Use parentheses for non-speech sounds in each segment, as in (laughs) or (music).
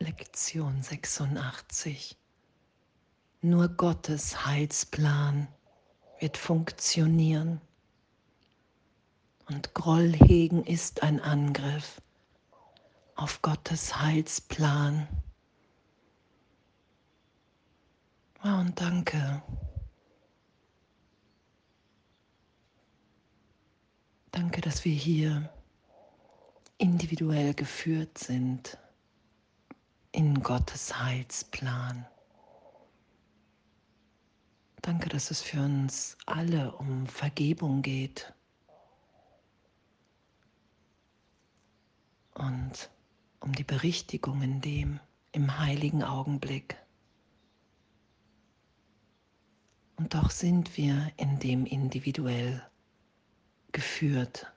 Lektion 86. Nur Gottes Heilsplan wird funktionieren. Und Groll hegen ist ein Angriff auf Gottes Heilsplan. Oh, und danke. Danke, dass wir hier individuell geführt sind in Gottes Heilsplan. Danke, dass es für uns alle um Vergebung geht und um die Berichtigung in dem im heiligen Augenblick. Und doch sind wir in dem individuell geführt.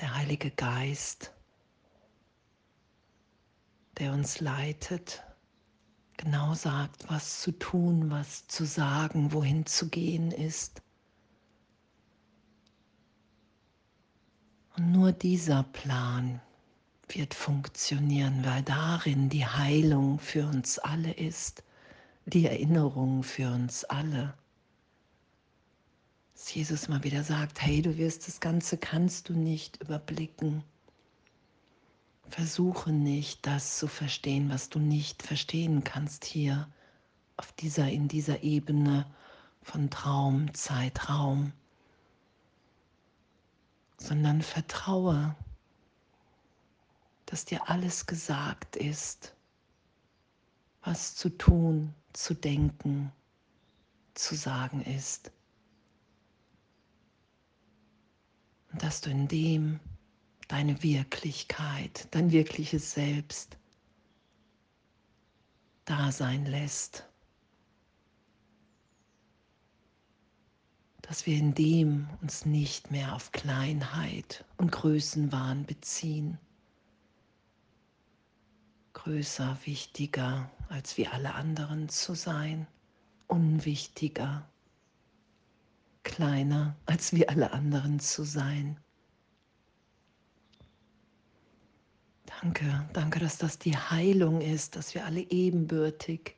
Der Heilige Geist, der uns leitet, genau sagt, was zu tun, was zu sagen, wohin zu gehen ist. Und nur dieser Plan wird funktionieren, weil darin die Heilung für uns alle ist, die Erinnerung für uns alle. Dass Jesus mal wieder sagt, hey, du wirst das Ganze, kannst du nicht überblicken. Versuche nicht, das zu verstehen, was du nicht verstehen kannst hier auf dieser, in dieser Ebene von Traum, Zeitraum, sondern vertraue, dass dir alles gesagt ist, was zu tun, zu denken, zu sagen ist. Und dass du in dem deine Wirklichkeit, dein wirkliches Selbst da sein lässt. Dass wir in dem uns nicht mehr auf Kleinheit und Größenwahn beziehen. Größer, wichtiger als wie alle anderen zu sein, unwichtiger, kleiner als wie alle anderen zu sein. Danke, danke, dass das die Heilung ist, dass wir alle ebenbürtig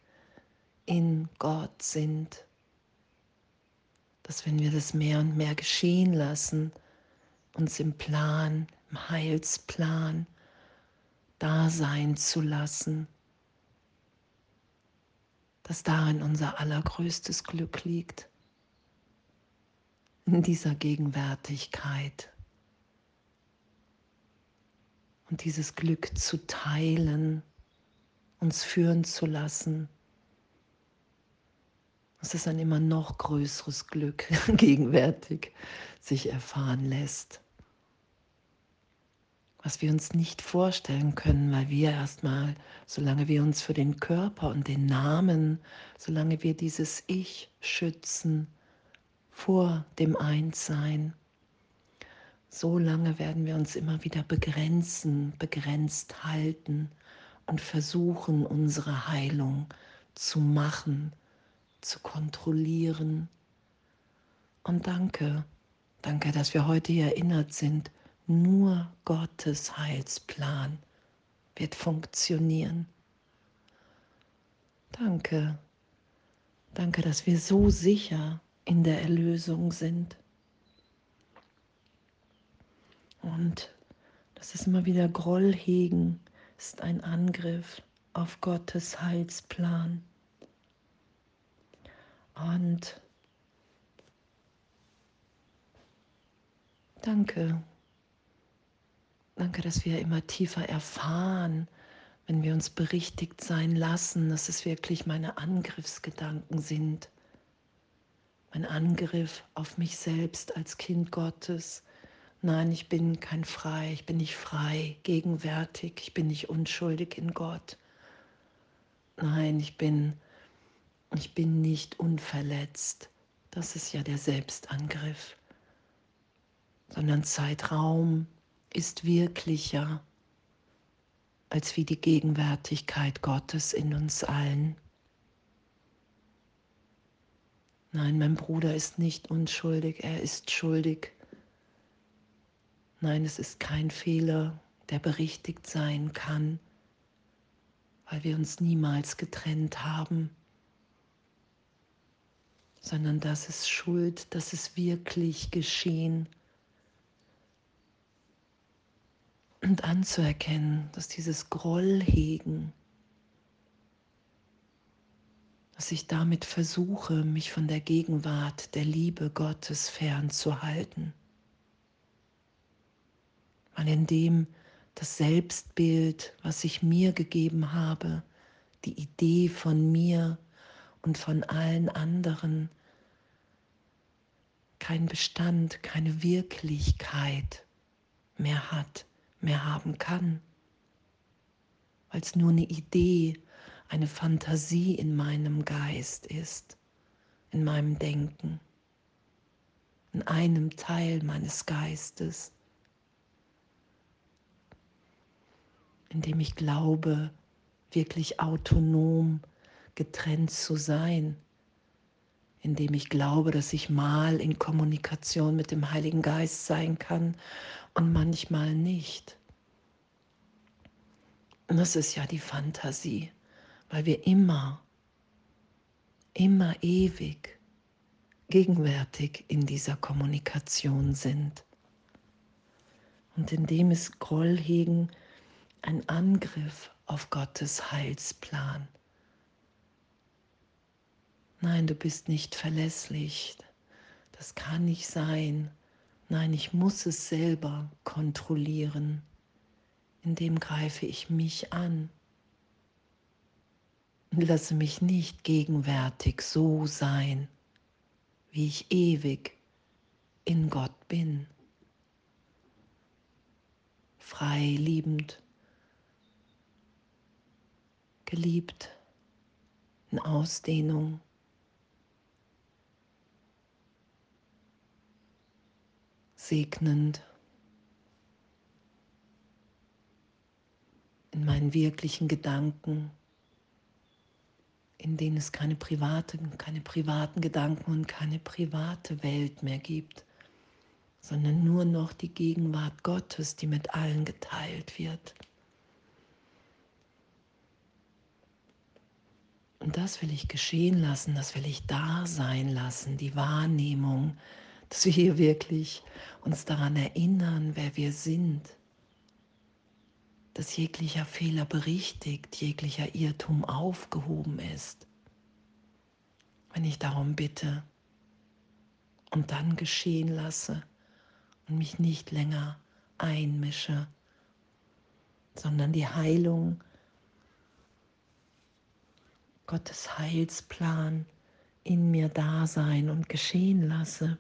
in Gott sind. Dass wenn wir das mehr und mehr geschehen lassen, uns im Plan, im Heilsplan da sein zu lassen, dass darin unser allergrößtes Glück liegt, in dieser Gegenwärtigkeit und dieses Glück zu teilen, uns führen zu lassen. Es ist ein immer noch größeres Glück (laughs) gegenwärtig sich erfahren lässt, was wir uns nicht vorstellen können, weil wir erstmal, solange wir uns für den Körper und den Namen, solange wir dieses Ich schützen vor dem Einssein, so lange werden wir uns immer wieder begrenzen, begrenzt halten und versuchen, unsere Heilung zu machen, zu kontrollieren. Und danke, danke, dass wir heute hier erinnert sind, nur Gottes Heilsplan wird funktionieren. Danke, danke, dass wir so sicher in der Erlösung sind. Und das ist immer wieder Groll hegen, ist ein Angriff auf Gottes Heilsplan. Und danke, danke, dass wir immer tiefer erfahren, wenn wir uns berichtigt sein lassen, dass es wirklich meine Angriffsgedanken sind. Mein Angriff auf mich selbst als Kind Gottes, Nein, ich bin kein frei, ich bin nicht frei, gegenwärtig, ich bin nicht unschuldig in Gott. Nein, ich bin, ich bin nicht unverletzt. Das ist ja der Selbstangriff. Sondern Zeitraum ist wirklicher als wie die Gegenwärtigkeit Gottes in uns allen. Nein, mein Bruder ist nicht unschuldig, er ist schuldig. Nein, es ist kein Fehler, der berichtigt sein kann, weil wir uns niemals getrennt haben, sondern das ist Schuld, das ist wirklich geschehen. Und anzuerkennen, dass dieses Grollhegen, dass ich damit versuche, mich von der Gegenwart der Liebe Gottes fernzuhalten. Weil indem das Selbstbild, was ich mir gegeben habe, die Idee von mir und von allen anderen, kein Bestand, keine Wirklichkeit mehr hat, mehr haben kann, weil es nur eine Idee, eine Fantasie in meinem Geist ist, in meinem Denken, in einem Teil meines Geistes. Indem ich glaube, wirklich autonom getrennt zu sein, indem ich glaube, dass ich mal in Kommunikation mit dem Heiligen Geist sein kann und manchmal nicht. Und das ist ja die Fantasie, weil wir immer, immer ewig gegenwärtig in dieser Kommunikation sind. Und indem es Groll hegen, ein Angriff auf Gottes Heilsplan. Nein, du bist nicht verlässlich. Das kann nicht sein. Nein, ich muss es selber kontrollieren. Indem greife ich mich an und lasse mich nicht gegenwärtig so sein, wie ich ewig in Gott bin. Frei, liebend, geliebt, in Ausdehnung. Segnend in meinen wirklichen Gedanken, in denen es keine private, keine privaten Gedanken und keine private Welt mehr gibt, sondern nur noch die Gegenwart Gottes, die mit allen geteilt wird. Und das will ich geschehen lassen, das will ich da sein lassen, die Wahrnehmung, dass wir hier wirklich uns daran erinnern, wer wir sind, dass jeglicher Fehler berichtigt, jeglicher Irrtum aufgehoben ist. Wenn ich darum bitte und dann geschehen lasse und mich nicht länger einmische, sondern die Heilung Gottes Heilsplan in mir da sein und geschehen lasse.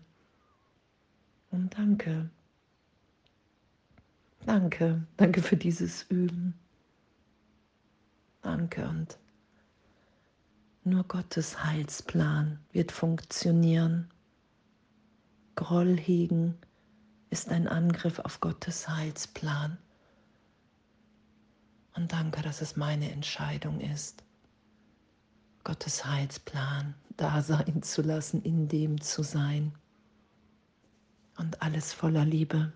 Und danke. Danke, danke für dieses Üben. Danke und nur Gottes Heilsplan wird funktionieren. Groll hegen ist ein Angriff auf Gottes Heilsplan. Und danke, dass es meine Entscheidung ist. Gottes Heilsplan da sein zu lassen, in dem zu sein. Und alles voller Liebe.